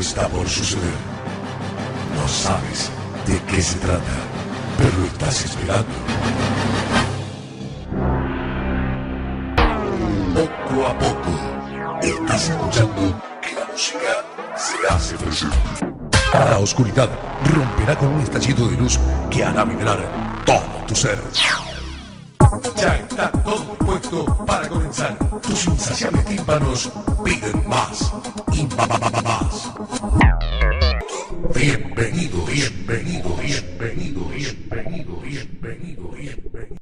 Está por suceder. No sabes de qué se trata, pero lo estás esperando. Poco a poco, estás escuchando que la música se hace presente. La oscuridad romperá con un estallido de luz que hará vibrar todo tu ser. Ya está todo para comenzar. Tus insaciables tímpanos piden más y más. Bienvenido, bienvenido, bienvenido, bienvenido, bienvenido, bienvenido.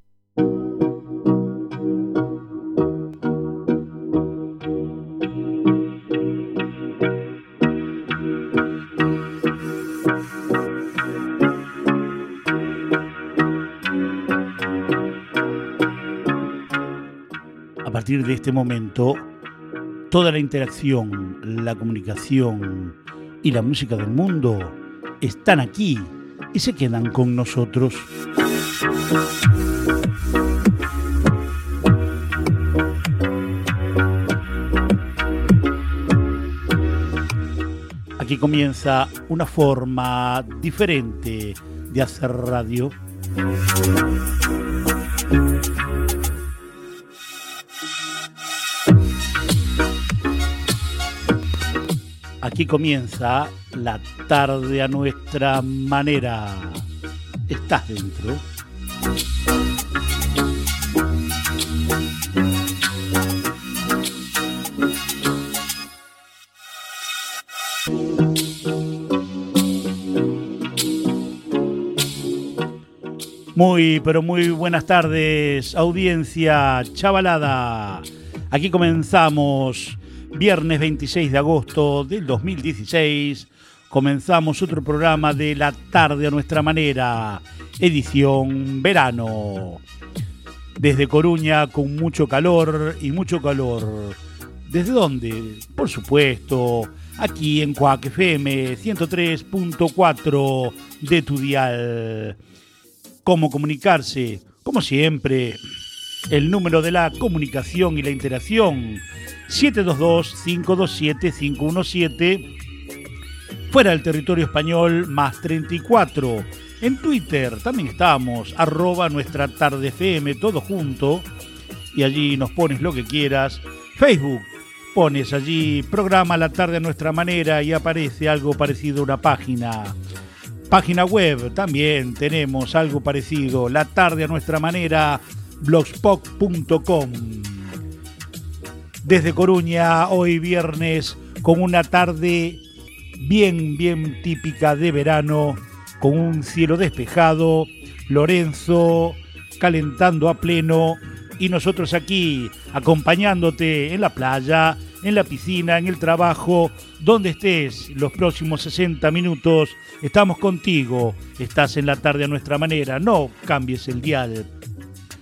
De este momento, toda la interacción, la comunicación y la música del mundo están aquí y se quedan con nosotros. Aquí comienza una forma diferente de hacer radio. Aquí comienza la tarde a nuestra manera. ¿Estás dentro? Muy, pero muy buenas tardes, audiencia chavalada. Aquí comenzamos, viernes 26 de agosto del 2016. Comenzamos otro programa de la tarde a nuestra manera, edición verano. Desde Coruña con mucho calor y mucho calor. ¿Desde dónde? Por supuesto, aquí en Cuac FM 103.4 de tu dial cómo comunicarse. Como siempre, el número de la comunicación y la interacción 722-527-517. Fuera del territorio español, más 34. En Twitter también estamos, arroba nuestra tarde FM, todo junto. Y allí nos pones lo que quieras. Facebook, pones allí programa La tarde a nuestra manera y aparece algo parecido a una página. Página web también tenemos algo parecido, la tarde a nuestra manera, blogspot.com. Desde Coruña, hoy viernes, con una tarde bien, bien típica de verano, con un cielo despejado, Lorenzo calentando a pleno y nosotros aquí acompañándote en la playa, en la piscina, en el trabajo, donde estés los próximos 60 minutos. Estamos contigo, estás en la tarde a nuestra manera, no cambies el dial.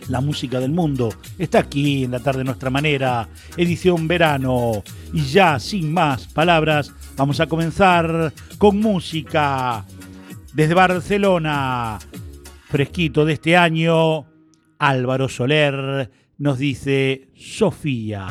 La música del mundo está aquí en la tarde nuestra manera, edición verano. Y ya, sin más palabras, vamos a comenzar con música. Desde Barcelona, fresquito de este año, Álvaro Soler nos dice Sofía.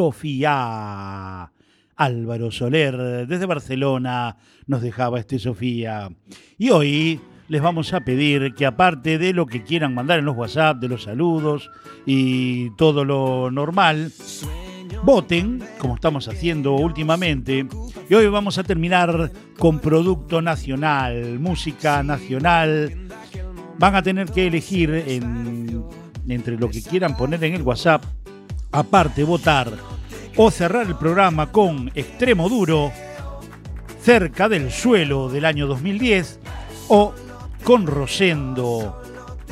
Sofía. Álvaro Soler, desde Barcelona, nos dejaba este Sofía. Y hoy les vamos a pedir que aparte de lo que quieran mandar en los WhatsApp, de los saludos y todo lo normal, voten, como estamos haciendo últimamente. Y hoy vamos a terminar con producto nacional, música nacional. Van a tener que elegir en- entre lo que quieran poner en el WhatsApp, aparte votar o cerrar el programa con Extremo Duro, cerca del suelo del año 2010, o con Rosendo,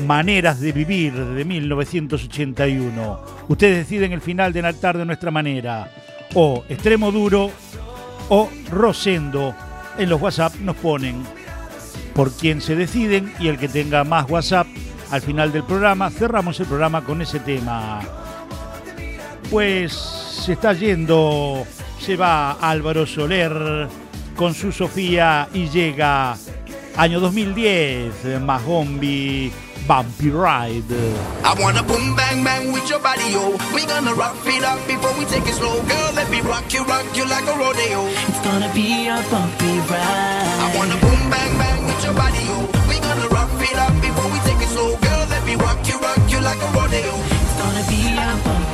Maneras de Vivir de 1981. Ustedes deciden el final del altar de nuestra manera, o Extremo Duro o Rosendo. En los WhatsApp nos ponen por quién se deciden y el que tenga más WhatsApp al final del programa, cerramos el programa con ese tema. Pues se está yendo, se va Álvaro Soler con su Sofía y llega año 2010, Mahombi Bumpy Ride. I wanna boom bang bang with your body, yo. We gonna rock it up before we take it slow, girl. Let me rock you, rock you like a rodeo. It's gonna be a bumpy ride. I wanna boom bang bang with your body, yo. We gonna rock it up before we take it slow, girl. Let me rock you, rock you like a rodeo. It's gonna be a bumpy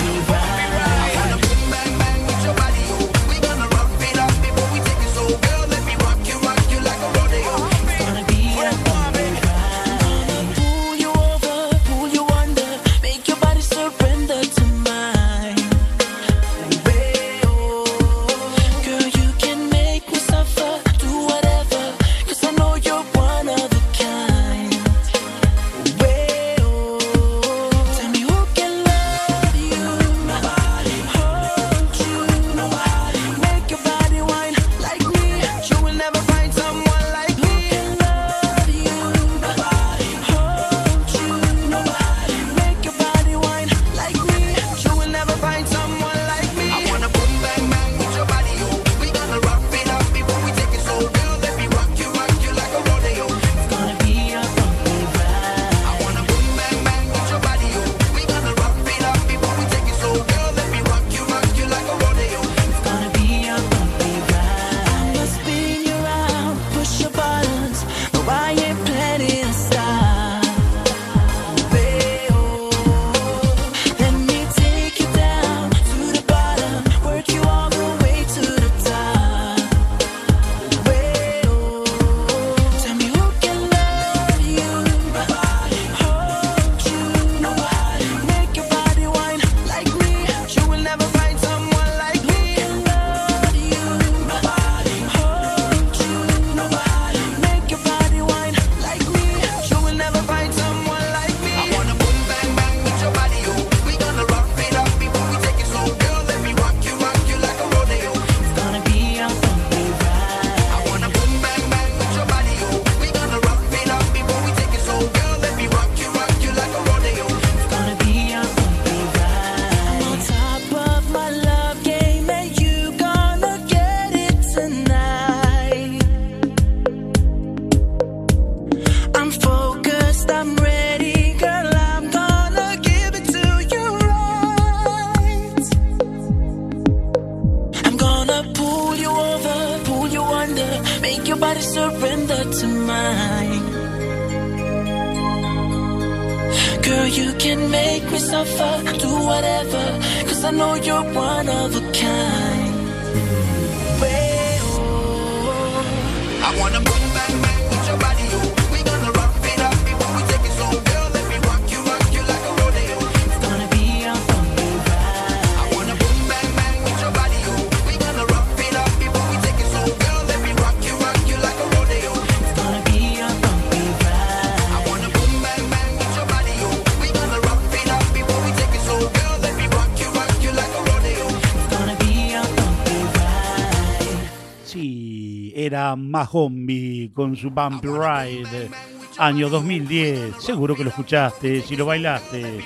Zombie con su Bump Ride, año 2010. Seguro que lo escuchaste, si lo bailaste.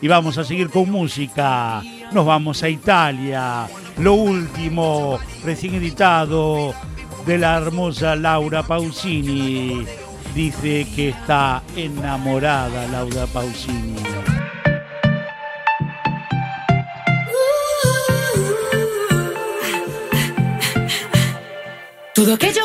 Y vamos a seguir con música. Nos vamos a Italia. Lo último, recién editado, de la hermosa Laura Pausini. Dice que está enamorada Laura Pausini. Todo que yo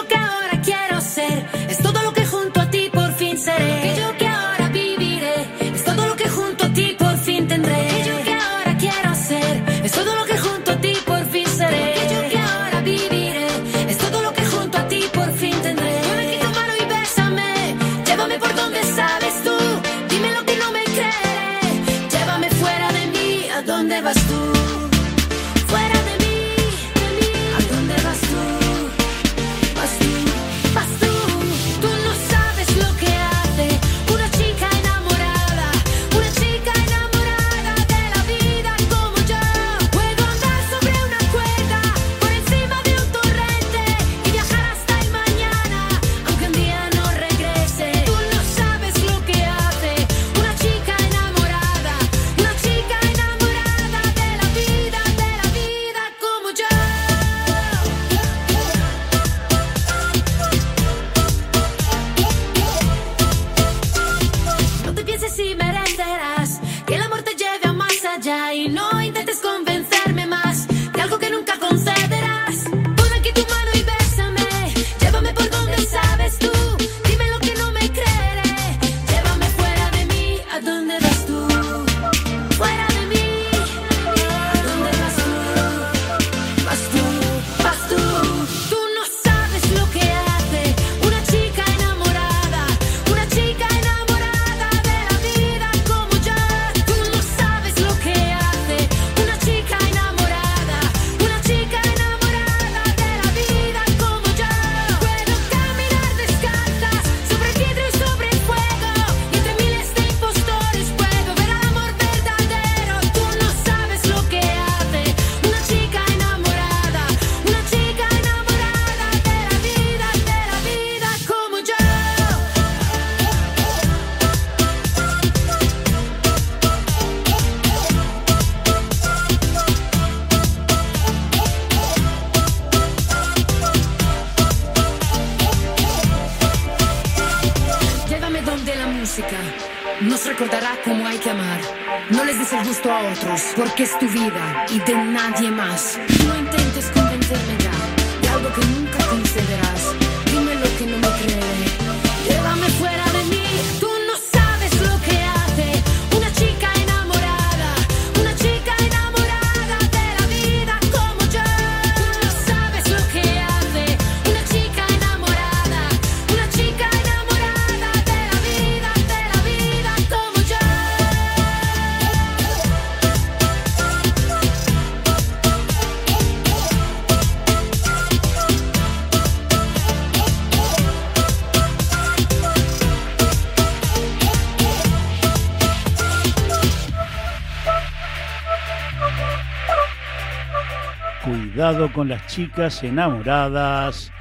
con las chicas enamoradas.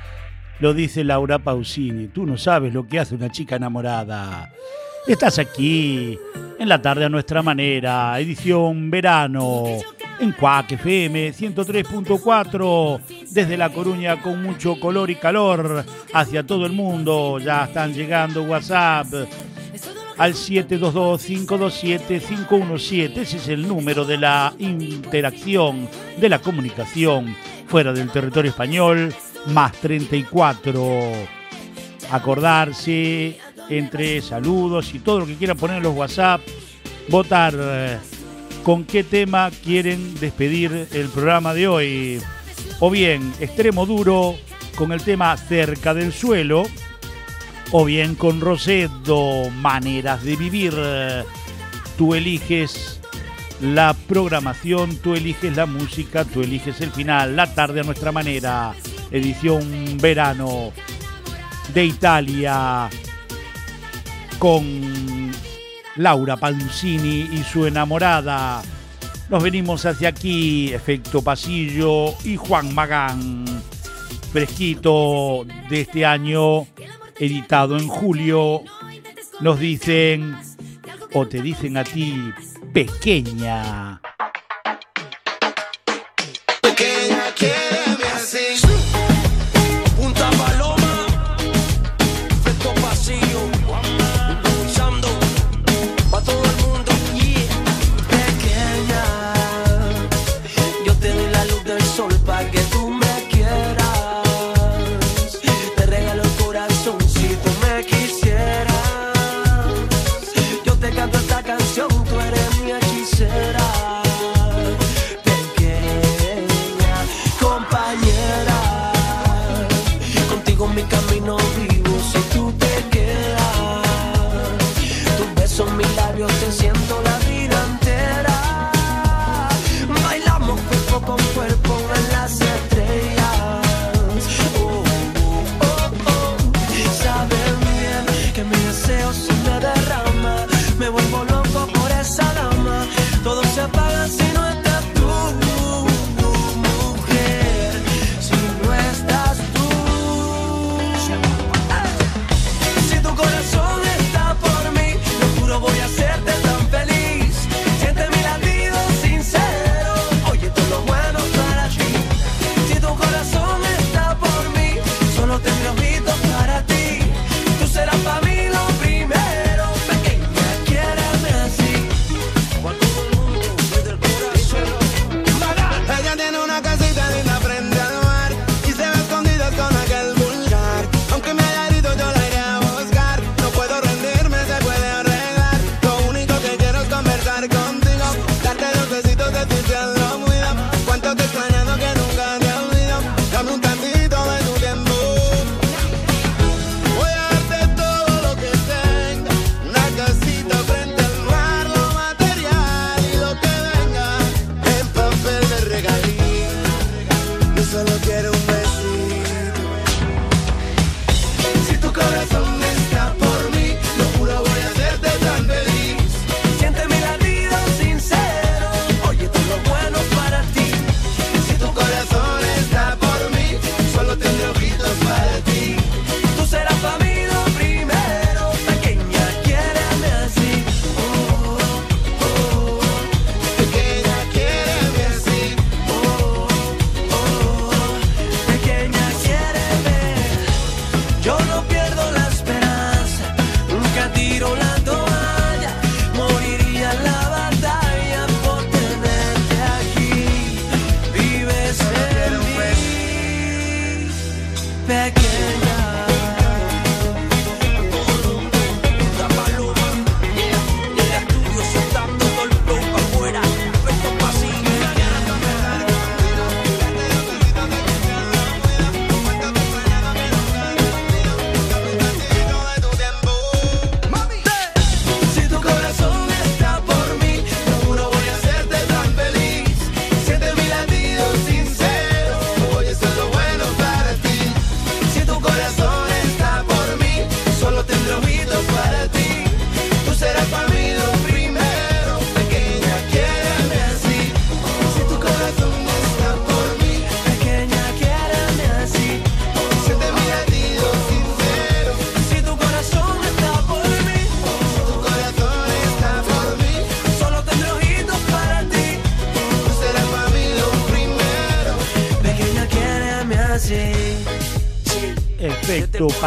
Lo dice Laura Pausini. Tú no sabes lo que hace una chica enamorada. Estás aquí, en la tarde a nuestra manera, edición verano, en Cuac FM 103.4, desde La Coruña con mucho color y calor hacia todo el mundo. Ya están llegando WhatsApp al 722-527-517. Ese es el número de la interacción, de la comunicación fuera del territorio español, más 34. Acordarse entre saludos y todo lo que quieran poner en los WhatsApp, votar con qué tema quieren despedir el programa de hoy. O bien, extremo duro con el tema cerca del suelo o bien con Rosedo, Maneras de Vivir. Tú eliges la programación, tú eliges la música, tú eliges el final, la tarde a nuestra manera, edición verano de Italia con Laura Pansini y su enamorada. Nos venimos hacia aquí, Efecto Pasillo y Juan Magán, fresquito de este año editado en julio, nos dicen, o te dicen a ti, pequeña. Pequeña,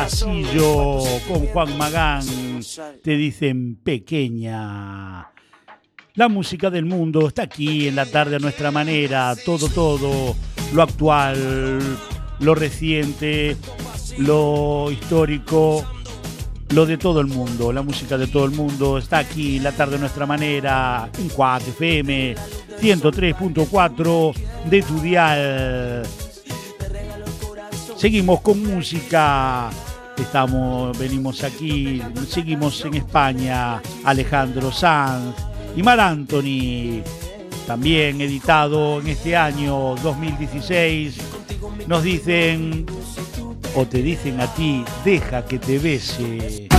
pasillo con Juan Magán, te dicen pequeña. La música del mundo está aquí en la tarde a nuestra manera, todo, todo, lo actual, lo reciente, lo histórico, lo de todo el mundo, la música de todo el mundo está aquí en la tarde a nuestra manera, en Cuac FM 103.4 de tu dial. Seguimos con música Estamos, venimos aquí, seguimos en España. Alejandro Sanz y Mar Anthony, también editado en este año 2016. Nos dicen, o te dicen a ti, deja que te bese.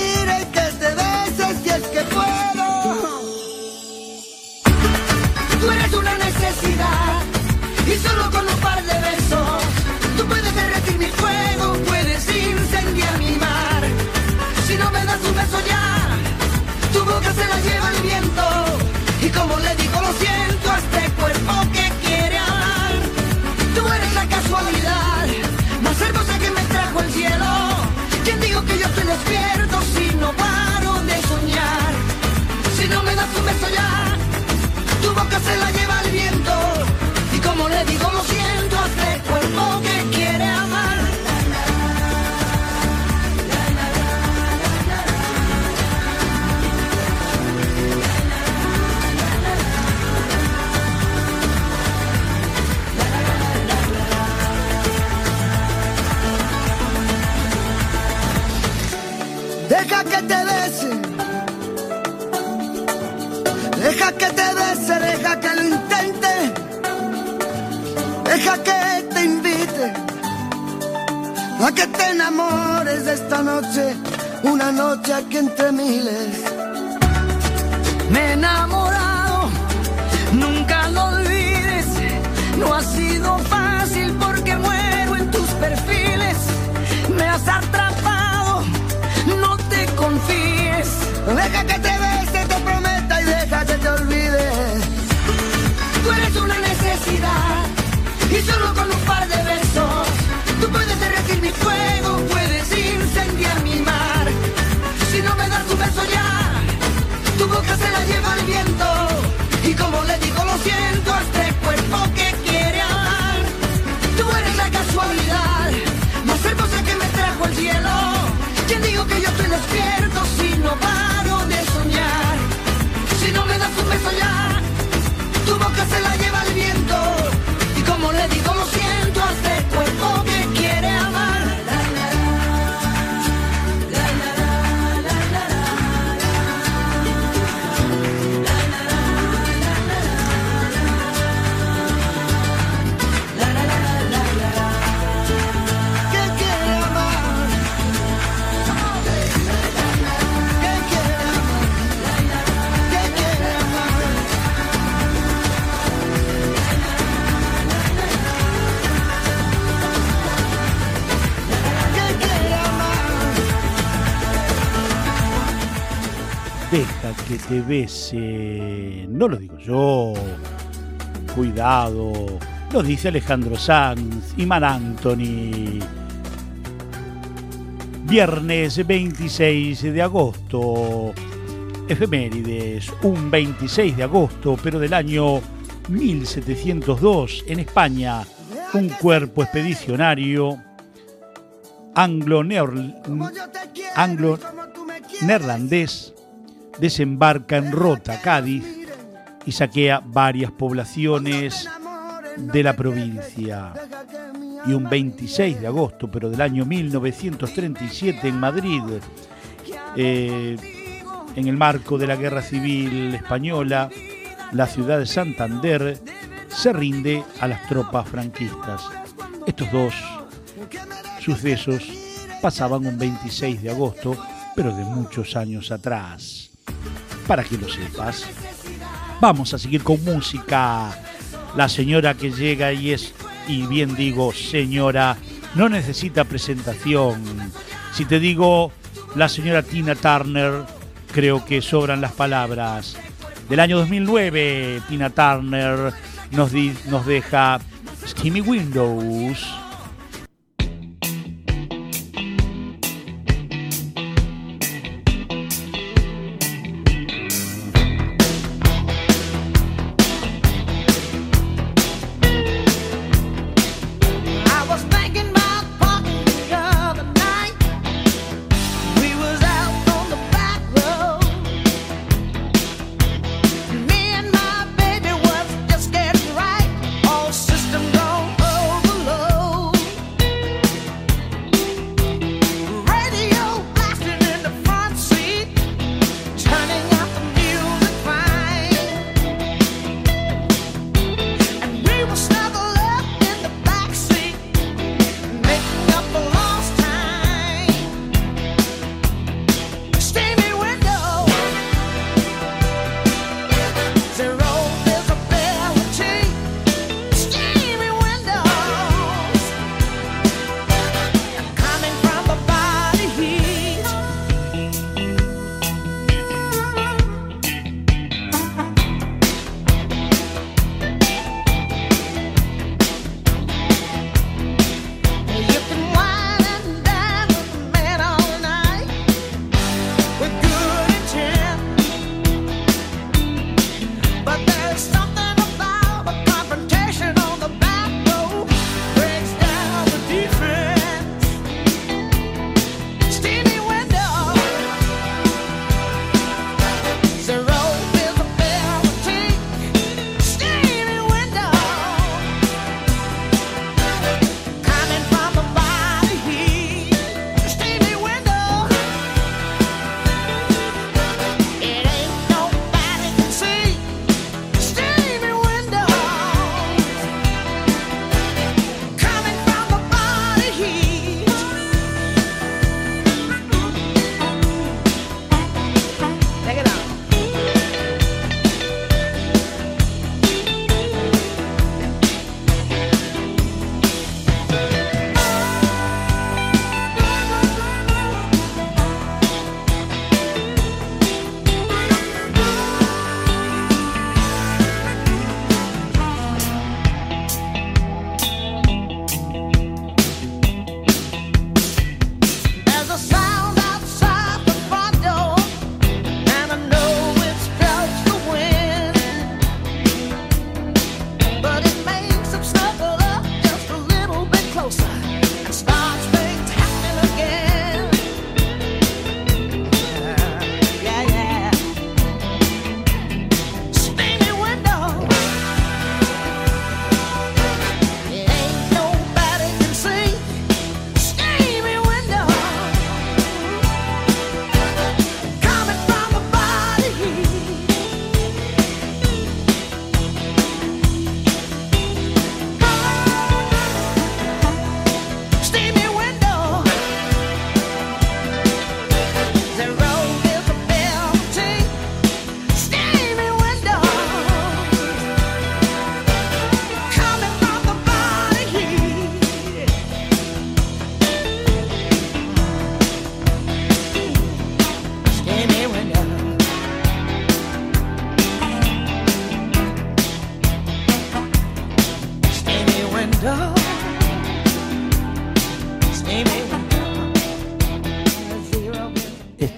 un par de besos tú puedes derretir mi fuego, puedes incendiar mi mar. Si no me das un beso ya, tu boca se la lleva el viento y como le digo lo siento a este cuerpo que quiere. Tú eres la casualidad más hermosa que me trajo el cielo. ¿Quién digo que yo estoy despierto si no paro de soñar? Si no me das un beso ya, tu boca se la lleva el Deja que te bese, deja que lo intente. Deja que te invite a que te enamores de esta noche, una noche aquí entre miles. Me he enamorado, nunca lo olvides. No ha sido fácil porque muero en tus perfiles. Boca Te bese. No lo digo yo. Cuidado. Lo dice Alejandro Sanz y Mar Anthony. Viernes 26 de agosto. Efemérides. Un 26 de agosto, pero del año 1702 en España. Un cuerpo expedicionario anglo-neer- desembarca en Rota, Cádiz, y saquea varias poblaciones de la provincia. Y un 26 de agosto, pero del año 1937 en Madrid, eh, En el marco de la Guerra Civil Española, la ciudad de Santander se rinde a las tropas franquistas. Estos dos sucesos pasaban un 26 de agosto, pero de muchos años atrás. Para que lo sepas, vamos a seguir con música. La señora que llega y es, y bien digo, señora, no necesita presentación. Si te digo la señora Tina Turner, creo que sobran las palabras. Del año 2009, Tina Turner nos, nos deja Steamy Windows.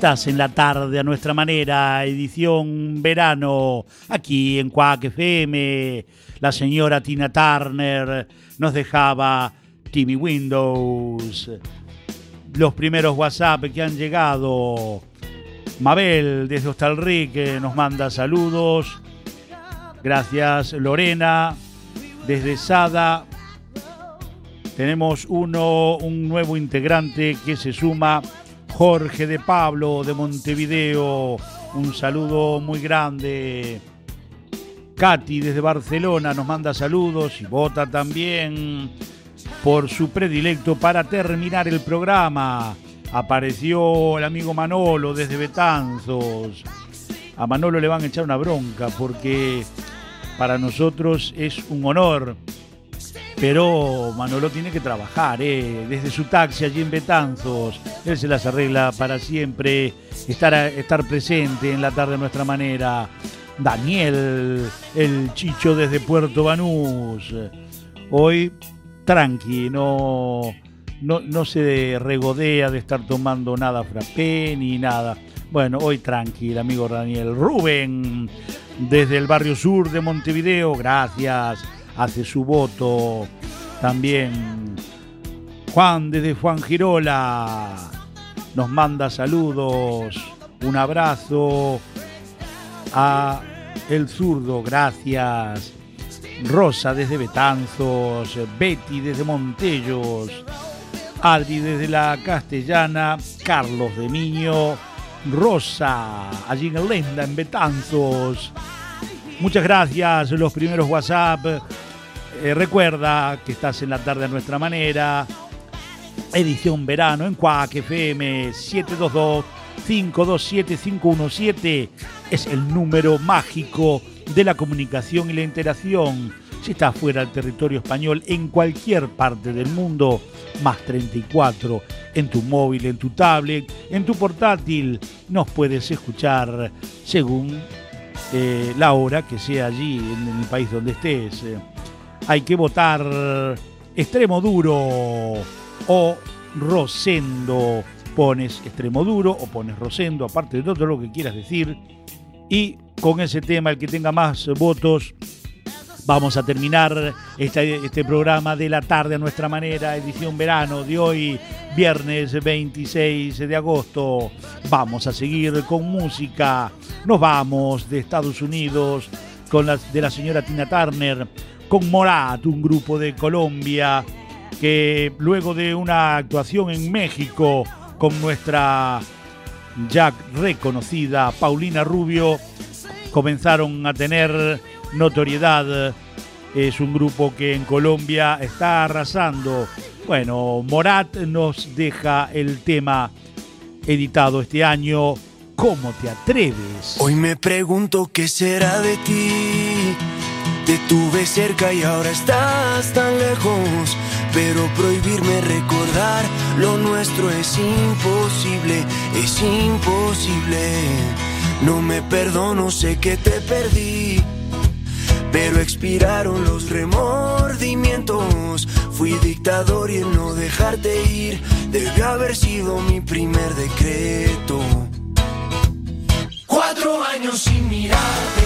En la tarde a nuestra manera, edición verano, aquí en Quack FM. La señora Tina Turner nos dejaba Timmy Windows. Los primeros WhatsApp que han llegado. Mabel desde Hostalrique nos manda saludos. Gracias Lorena desde Sada. Tenemos uno, un nuevo integrante que se suma, Jorge de Pablo de Montevideo. Un saludo muy grande. Katy desde Barcelona nos manda saludos y vota también por su predilecto para terminar el programa. Apareció el amigo Manolo desde Betanzos. A Manolo le van a echar una bronca porque para nosotros es un honor. Pero Manolo tiene que trabajar, ¿eh? desde su taxi allí en Betanzos. Él se las arregla para siempre estar, estar presente en la tarde a nuestra manera. Daniel, el chicho desde Puerto Banús. Hoy tranqui, no, no, no se regodea de estar tomando nada frappé ni nada. Bueno, hoy tranqui, el amigo Daniel Rubén, desde el barrio sur de Montevideo, gracias, hace su voto. También Juan desde Juan Girola nos manda saludos, un abrazo a El Zurdo, gracias. Rosa desde Betanzos, Betty desde Montellos, Adri desde la Castellana, Carlos de Niño, Rosa, allí en Lenda, en Betanzos. Muchas gracias, los primeros WhatsApp. Eh, recuerda que estás en la tarde a nuestra manera. Edición verano en Cuac FM 722-527-517 es el número mágico de la comunicación y la interacción. Si estás fuera del territorio español, en cualquier parte del mundo, más 34 en tu móvil, en tu tablet, en tu portátil, nos puedes escuchar según eh, la hora que sea allí en el país donde estés. Hay que votar extremo duro o Rosendo. Pones extremo duro o pones Rosendo, aparte de todo lo que quieras decir. Y con ese tema, el que tenga más votos, vamos a terminar este, este programa de la tarde a nuestra manera, edición verano de hoy, viernes 26 de agosto. Vamos a seguir con música. Nos vamos de Estados Unidos con las de la señora Tina Turner, con Morat, un grupo de Colombia que luego de una actuación en México con nuestra ya reconocida Paulina Rubio, comenzaron a tener notoriedad. Es un grupo que en Colombia está arrasando. Bueno, Morat nos deja el tema editado este año. ¿Cómo te atreves? Hoy me pregunto qué será de ti. Te tuve cerca y ahora estás tan lejos. Pero prohibirme recordar lo nuestro es imposible, es imposible. No me perdono, sé que te perdí. Pero expiraron los remordimientos. Fui dictador y el no dejarte ir debió haber sido mi primer decreto. Cuatro años sin mirarte,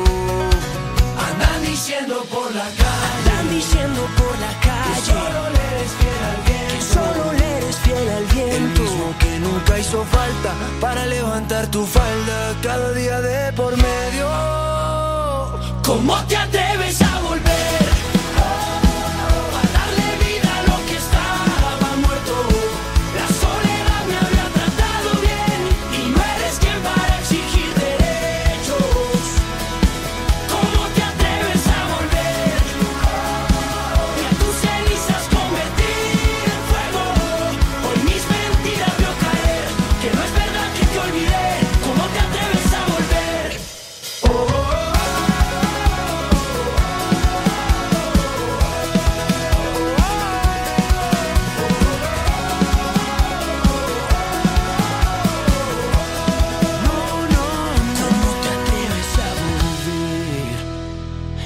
Andan diciendo por la calle están diciendo por la calle. Que solo le eres fiel al viento. Que solo le eres fiel al viento. El mismo que nunca hizo falta para levantar tu falda cada día de por medio. ¿Cómo te atreves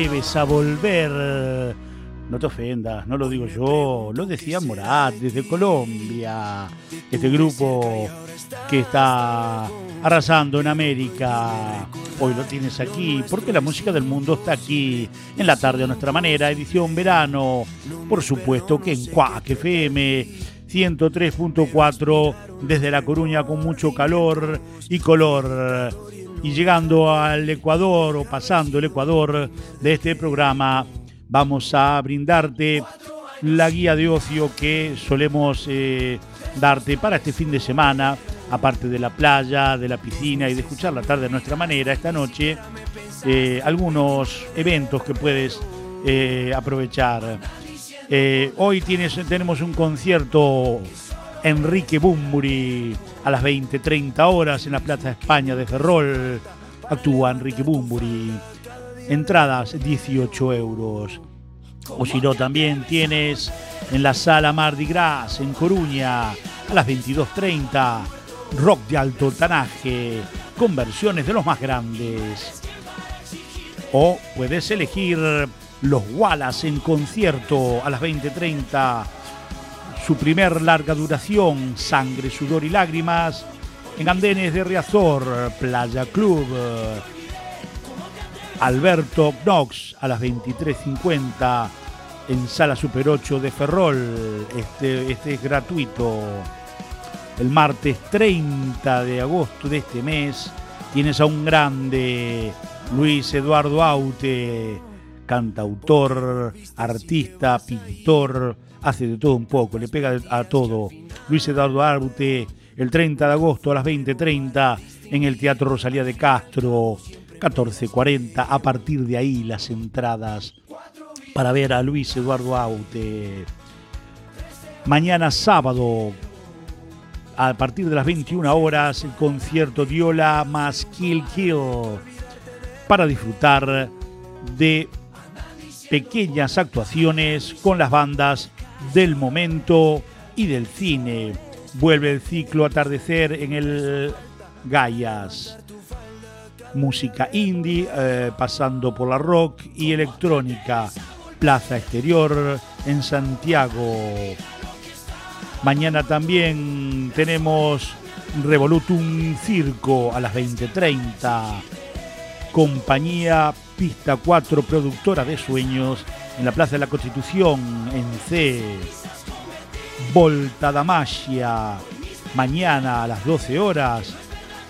¿Cómo te atreves a volver? No te ofendas, no lo digo yo, lo decía Morat desde Colombia, este grupo que está arrasando en América. Hoy lo tienes aquí, porque la música del mundo está aquí, en la tarde a nuestra manera, edición verano, por supuesto que en Cuac FM 103.4 desde La Coruña con mucho calor y color y llegando al Ecuador o pasando el Ecuador de este programa, vamos a brindarte la guía de ocio que solemos eh, darte para este fin de semana, aparte de la playa, de la piscina y de escuchar la tarde a nuestra manera, esta noche, eh, algunos eventos que puedes eh, aprovechar. Eh, hoy tienes, tenemos un concierto Enrique Bumburi a las 20-30 horas en la Plaza España de Ferrol. Actúa Enrique Bumburi. Entradas 18 euros. O si no, también tienes en la sala Mardi Gras en Coruña a las 22.30 rock de alto tanaje con versiones de los más grandes. O puedes elegir los Wallace en concierto a las 20.30 su primer larga duración, Sangre, Sudor y Lágrimas, en Andenes de Riazor, Playa Club. Alberto Knox a las 23.50 en Sala Super 8 de Ferrol. Este, este es gratuito. El martes 30 de agosto de este mes tienes a un grande, Luis Eduardo Aute, cantautor, artista, pintor, hace de todo un poco, le pega a todo. Luis Eduardo Aute, el 30 de agosto a las 20.30 en el Teatro Rosalía de Castro, 14.40. A partir de ahí las entradas para ver a Luis Eduardo Aute. Mañana sábado, a partir de las 21 horas, el concierto Diola más Kill Kill para disfrutar de pequeñas actuaciones con las bandas del momento y del cine. Vuelve el ciclo Atardecer en el Gaias. Música indie, eh, pasando por la rock y electrónica. Plaza Exterior en Santiago. Mañana también tenemos Revolutum Circo a las 20.30. Compañía Pista 4, productora de sueños, en la Plaza de la Constitución, en C. Volta da Magia, mañana a las 12 horas,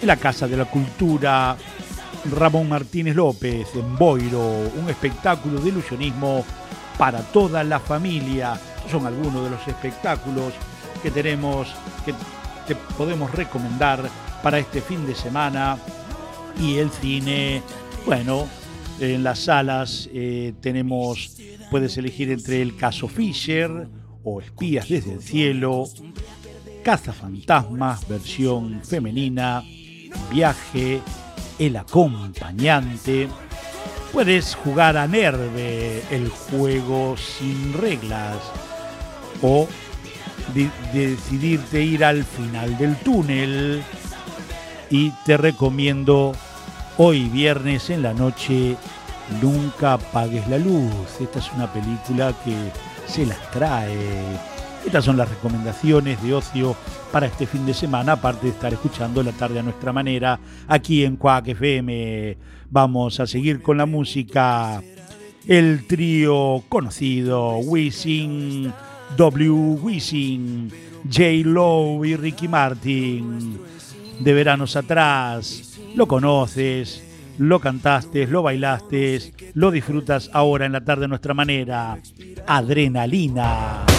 en la Casa de la Cultura Ramón Martínez López, en Boiro, un espectáculo de ilusionismo para toda la familia. Son algunos de los espectáculos que tenemos, que podemos recomendar para este fin de semana. Y el cine, bueno, en las salas eh, tenemos, puedes elegir entre el caso Fisher o Espías desde el cielo, Cazafantasmas, versión femenina, Viaje, El acompañante. Puedes jugar a Nerve, el juego sin reglas, o decidirte ir al final del túnel. Y te recomiendo hoy viernes en la noche, Nunca apagues la luz. Esta es una película que se las trae. Estas son las recomendaciones de ocio para este fin de semana, aparte de estar escuchando la tarde a nuestra manera aquí en Cuac FM. Vamos a seguir con la música. El trío conocido Wisin, W. Wisin, J. Lowe y Ricky Martin. De veranos atrás, lo conoces, lo cantaste, lo bailaste, lo disfrutas ahora en la tarde a nuestra manera. Adrenalina.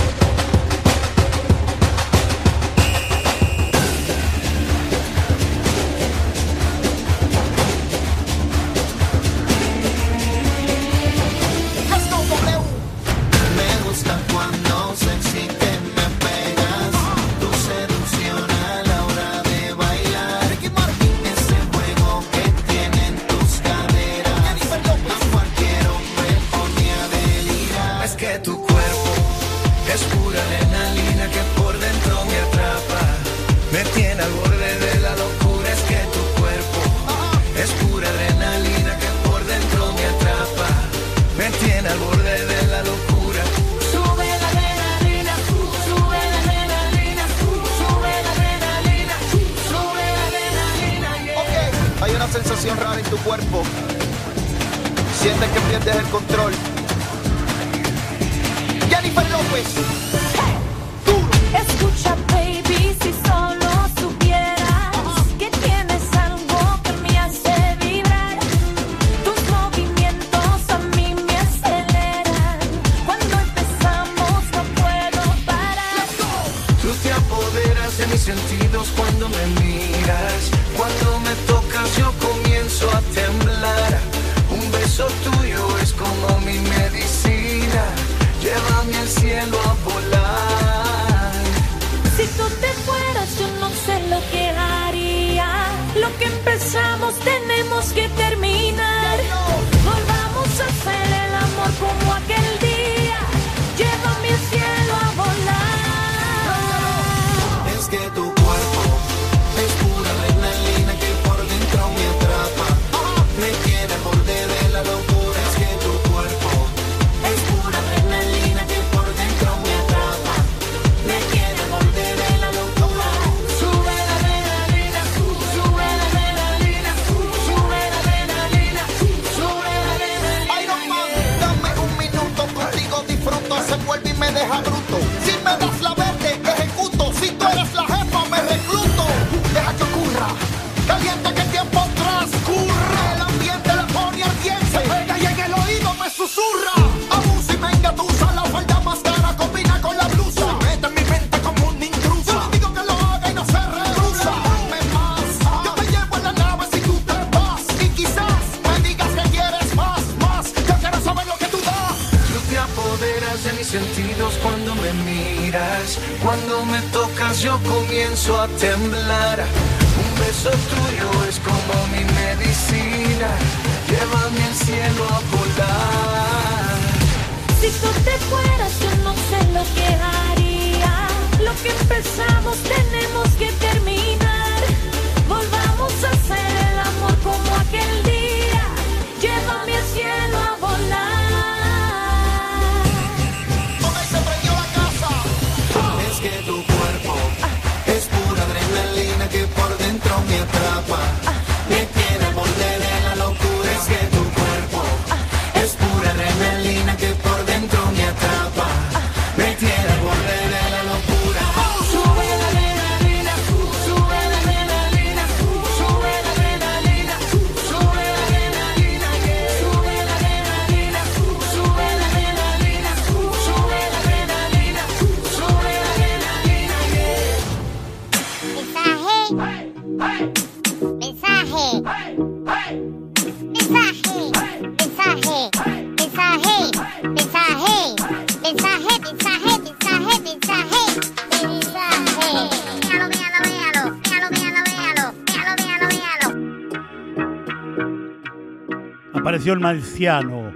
Apareció el marciano.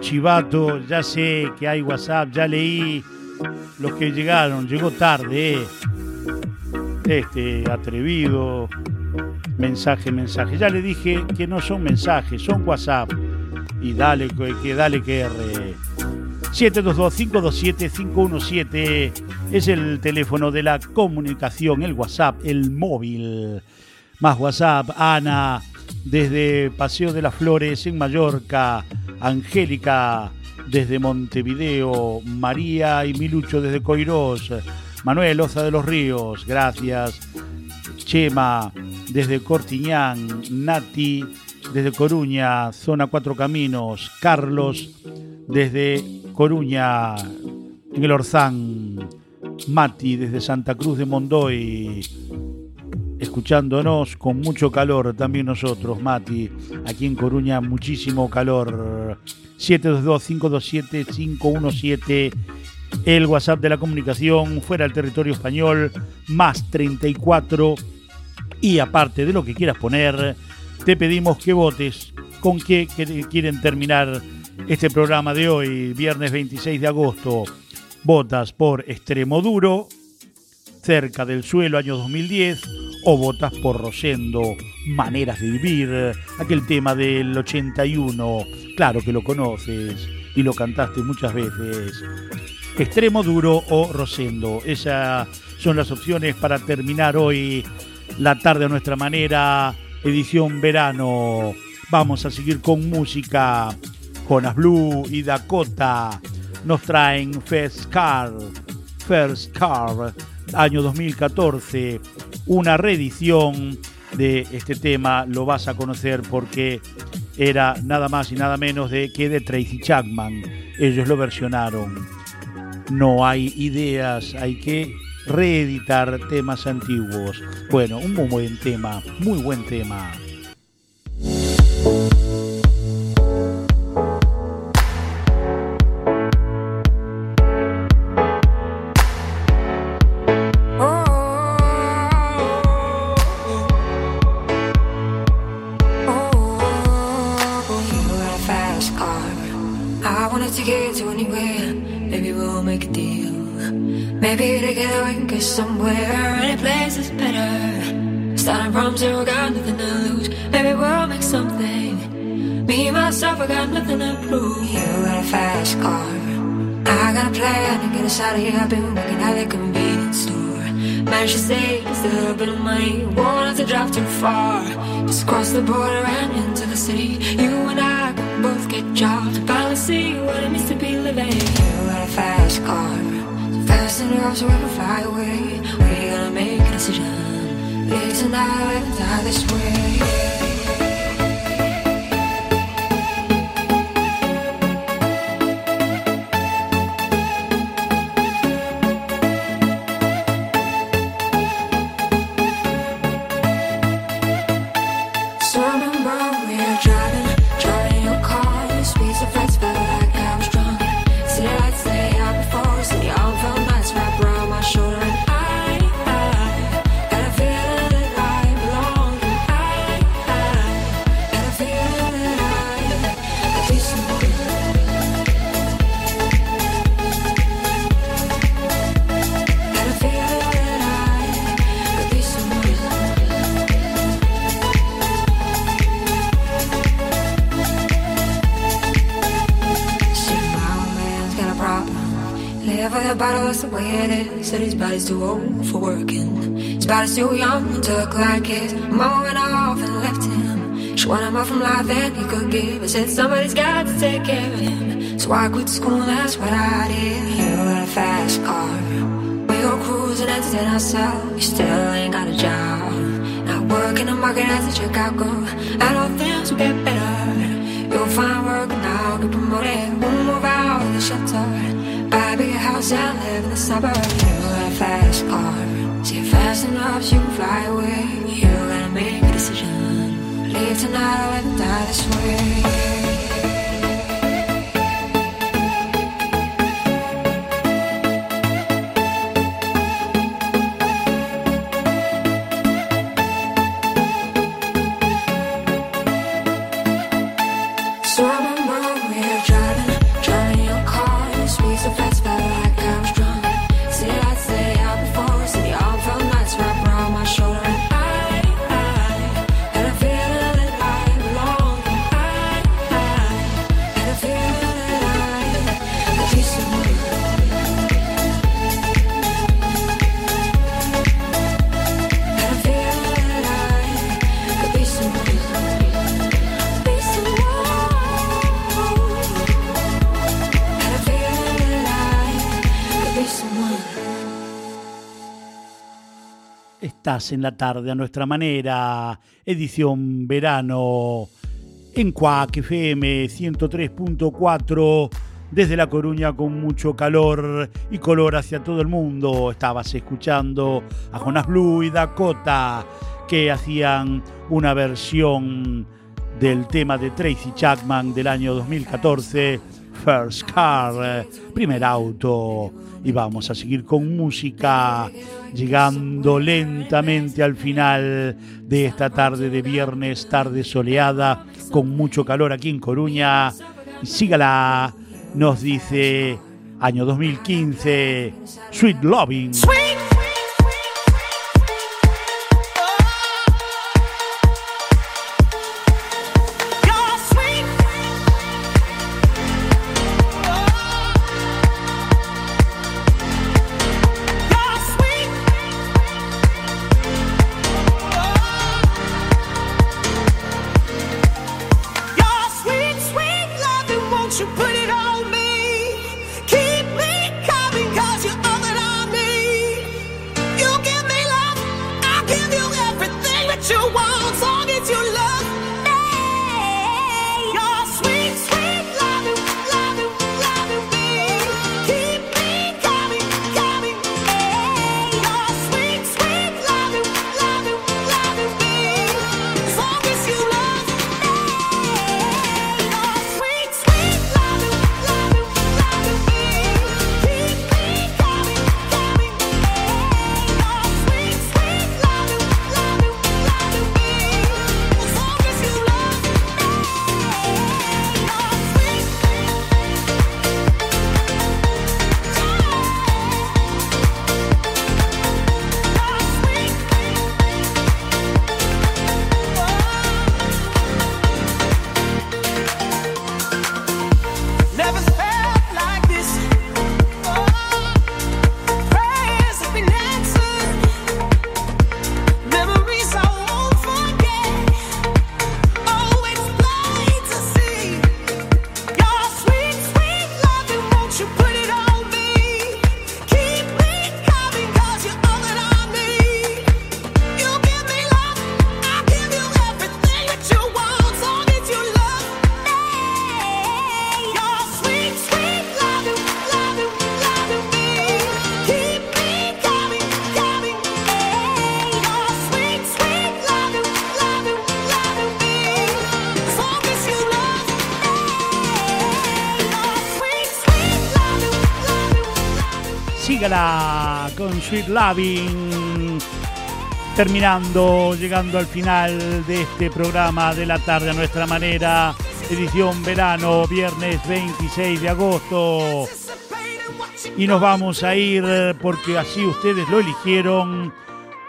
Chivato, ya sé que hay WhatsApp, ya leí los que llegaron, llegó tarde. eh. Este atrevido. Mensaje, mensaje. Ya le dije que no son mensajes, son WhatsApp. Y dale que, dale que R. 722-527-517 es el teléfono de la comunicación, el WhatsApp, el móvil. Más WhatsApp, Ana, desde Paseo de las Flores en Mallorca, Angélica desde Montevideo, María y Milucho desde Coirós, Manuel Oza de los Ríos, gracias. Chema desde Cortiñán, Nati desde Coruña, zona Cuatro Caminos, Carlos desde Coruña, en el Orzán, Mati desde Santa Cruz de Mondoy, escuchándonos con mucho calor, también nosotros, Mati, aquí en Coruña, muchísimo calor. 722-527-517, el WhatsApp de la comunicación, fuera del territorio español, más 34. Y aparte de lo que quieras poner, te pedimos que votes con qué quieren terminar este programa de hoy, viernes 26 de agosto. Votas por Extremo Duro, cerca del suelo, año 2010, o votas por Rosendo, Maneras de Vivir, aquel tema del 81, claro que lo conoces y lo cantaste muchas veces. Extremo Duro o Rosendo, esas son las opciones para terminar hoy la tarde a nuestra manera, edición verano. Vamos a seguir con música. Jonas Blue y Dakota nos traen First Car, First Car, año 2014, una reedición de este tema, lo vas a conocer porque era nada más y nada menos de que de Tracy Chapman. Ellos lo versionaron. No hay ideas, hay que reeditar temas antiguos. Bueno, un muy buen tema, muy buen tema. From zero, got nothing to lose. Maybe we'll make something. Me myself, I got nothing to prove. You got a fast car. I got a plan to get us out of here. I've been working at the convenience store. Managed to save just a little bit of money. Won't have to drive too far. Just cross the border and into the city. You and I can both get jobs. Finally see what it means to be living. You got a fast car. So fast enough so we can fly away. We gotta make a decision. Live tonight, die this way. Too old for working. His body's too young to look like his. Mama went off and left him. She wanted more from life than he could give. I said somebody's got to take care of him. So I quit school, that's what I did. You got a fast car. We go cruising, and entertain ourselves. You still ain't got a job. Not working the market as a girl. I know things will get better. You'll find work now, get promoted. We'll move out of the shelter. Buy a bigger house and live in the suburbs. Fast car. See it fast enough you can fly away. You gotta make a decision. Leave tonight or let die this way. Estás en la tarde a nuestra manera, edición verano en Cuac FM 103.4 desde La Coruña con mucho calor y color hacia todo el mundo. Estabas escuchando a Jonas Blue y Dakota que hacían una versión del tema de Tracy Chapman del año 2014, First Car, primer auto. Y vamos a seguir con música, llegando lentamente al final de esta tarde de viernes, tarde soleada, con mucho calor aquí en Coruña. Sígala, nos dice año 2015, Sweet Loving. Con Sweet Loving. Terminando, llegando al final de este programa de la tarde a nuestra manera. Edición verano, viernes 26 de agosto. Y nos vamos a ir, porque así ustedes lo eligieron,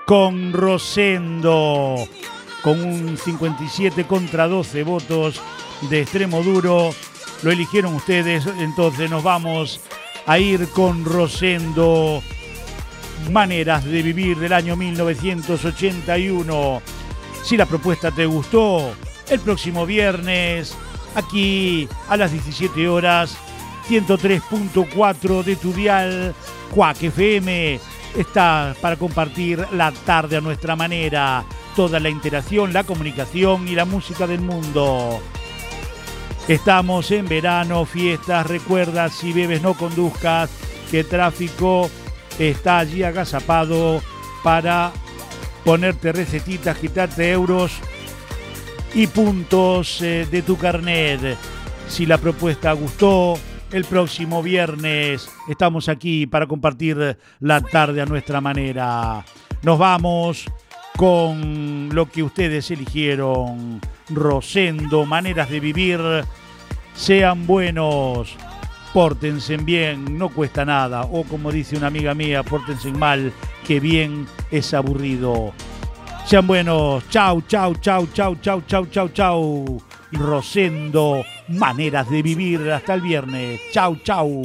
con Rosendo. Con un 57 contra 12 votos de extremo duro. Lo eligieron ustedes, entonces nos vamos a ir con Rosendo. Maneras de vivir del año 1981. Si la propuesta te gustó, el próximo viernes, aquí a las 17 horas, 103.4 de tu dial, Cuac FM, está para compartir la tarde a nuestra manera. Toda la interacción, la comunicación y la música del mundo. Estamos en verano, fiestas, recuerda, si bebes no conduzcas, que tráfico está allí agazapado para ponerte recetitas, quitarte euros y puntos eh, de tu carnet. Si la propuesta gustó, el próximo viernes estamos aquí para compartir la tarde a nuestra manera. Nos vamos con lo que ustedes eligieron. Rosendo, maneras de vivir. Sean buenos, pórtense bien, no cuesta nada. O como dice una amiga mía, pórtense mal, que bien es aburrido. Sean buenos. Chau, chau, chau, chau, chau, chau, chau, chau. Rosendo, maneras de vivir. Hasta el viernes. Chau, chau.